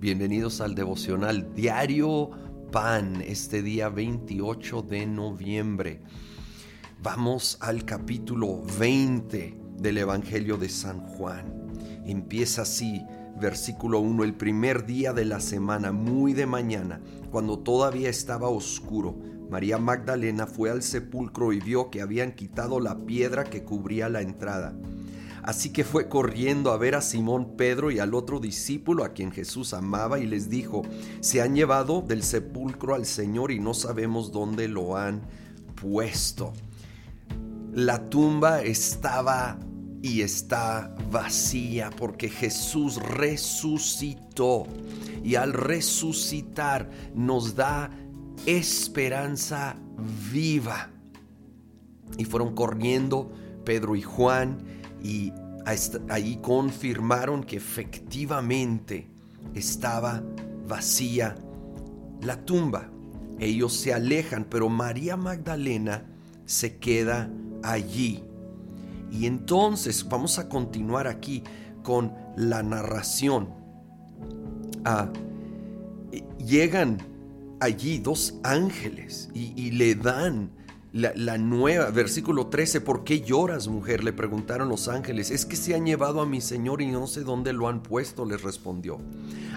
Bienvenidos al devocional diario Pan, este día 28 de noviembre. Vamos al capítulo 20 del Evangelio de San Juan. Empieza así, versículo 1, el primer día de la semana, muy de mañana, cuando todavía estaba oscuro. María Magdalena fue al sepulcro y vio que habían quitado la piedra que cubría la entrada. Así que fue corriendo a ver a Simón Pedro y al otro discípulo a quien Jesús amaba y les dijo, se han llevado del sepulcro al Señor y no sabemos dónde lo han puesto. La tumba estaba y está vacía porque Jesús resucitó y al resucitar nos da esperanza viva. Y fueron corriendo Pedro y Juan y ahí confirmaron que efectivamente estaba vacía la tumba. Ellos se alejan, pero María Magdalena se queda allí. Y entonces vamos a continuar aquí con la narración. Ah, llegan allí dos ángeles y le dan la, nueva, versículo 13, ¿por qué lloras, mujer? Le preguntaron los ángeles. Es que se han llevado a mi Señor y no sé dónde lo han puesto, les respondió.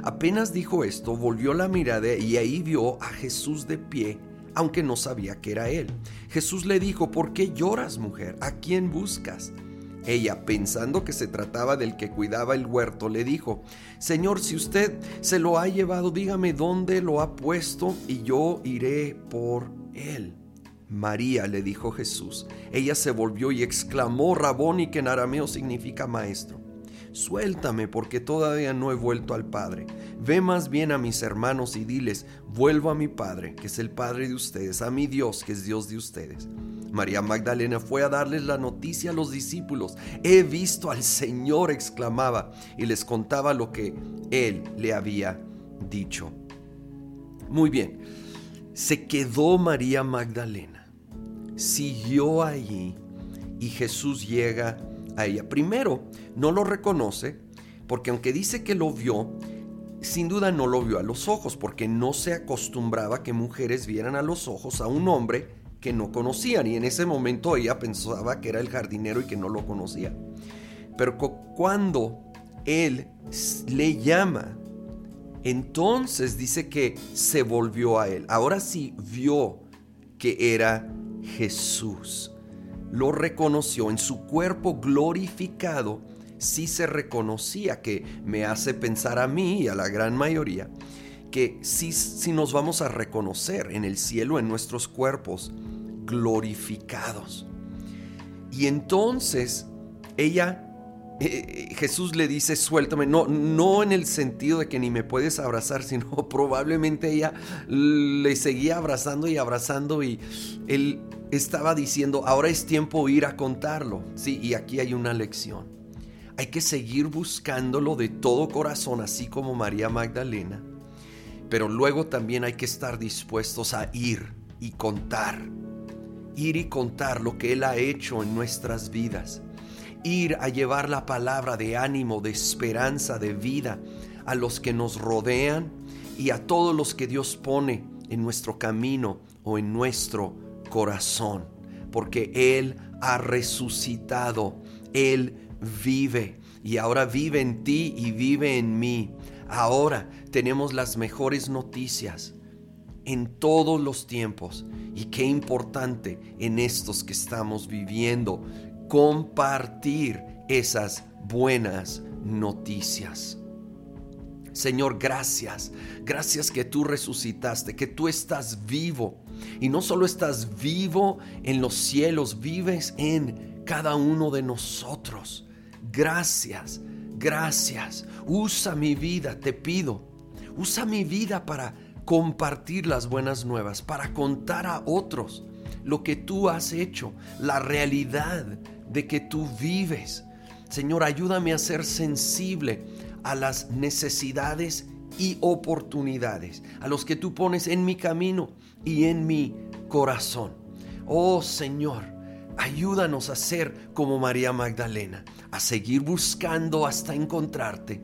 Apenas dijo esto, volvió la mirada y ahí vio a Jesús de pie, aunque no sabía que era él. Jesús le dijo, ¿por qué lloras, mujer? ¿A quién buscas? Ella, pensando que se trataba del que cuidaba el huerto, le dijo, Señor, si usted se lo ha llevado, dígame dónde lo ha puesto y yo iré por él. María, le dijo Jesús. Ella se volvió y exclamó, Raboni, que en arameo significa maestro. Suéltame porque todavía no he vuelto al Padre. Ve más bien a mis hermanos y diles, vuelvo a mi Padre, que es el Padre de ustedes, a mi Dios, que es Dios de ustedes. María Magdalena fue a darles la noticia a los discípulos. He visto al Señor, exclamaba, y les contaba lo que Él le había dicho. Muy bien, se quedó María Magdalena siguió allí y Jesús llega a ella. Primero, no lo reconoce porque aunque dice que lo vio, sin duda no lo vio a los ojos porque no se acostumbraba que mujeres vieran a los ojos a un hombre que no conocían y en ese momento ella pensaba que era el jardinero y que no lo conocía. Pero cuando él le llama, entonces dice que se volvió a él. Ahora sí vio que era Jesús. Lo reconoció en su cuerpo glorificado. Sí se reconocía que me hace pensar a mí y a la gran mayoría que sí, nos vamos a reconocer en el cielo en nuestros cuerpos glorificados. Y entonces ella eh, Jesús le dice, suéltame, no, no en el sentido de que ni me puedes abrazar, sino probablemente ella le seguía abrazando y abrazando y él estaba diciendo, ahora es tiempo ir a contarlo. Sí, y aquí hay una lección. Hay que seguir buscándolo de todo corazón, así como María Magdalena. Pero luego también hay que estar dispuestos a ir y contar. Ir y contar lo que Él ha hecho en nuestras vidas. Ir a llevar la palabra de ánimo, de esperanza, de vida a los que nos rodean y a todos los que Dios pone en nuestro camino o en nuestro corazón, porque Él ha resucitado, Él vive y ahora vive en ti y vive en mí. Ahora tenemos las mejores noticias en todos los tiempos y qué importante en estos que estamos viviendo compartir esas buenas noticias. Señor, gracias. Gracias que tú resucitaste, que tú estás vivo. Y no solo estás vivo en los cielos, vives en cada uno de nosotros. Gracias, gracias. Usa mi vida, te pido. Usa mi vida para compartir las buenas nuevas, para contar a otros lo que tú has hecho, la realidad de que tú vives. Señor, ayúdame a ser sensible a las necesidades y oportunidades, a los que tú pones en mi camino y en mi corazón. Oh Señor, ayúdanos a ser como María Magdalena, a seguir buscando hasta encontrarte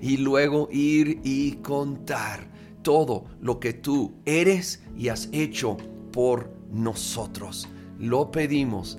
y luego ir y contar todo lo que tú eres y has hecho por nosotros. Lo pedimos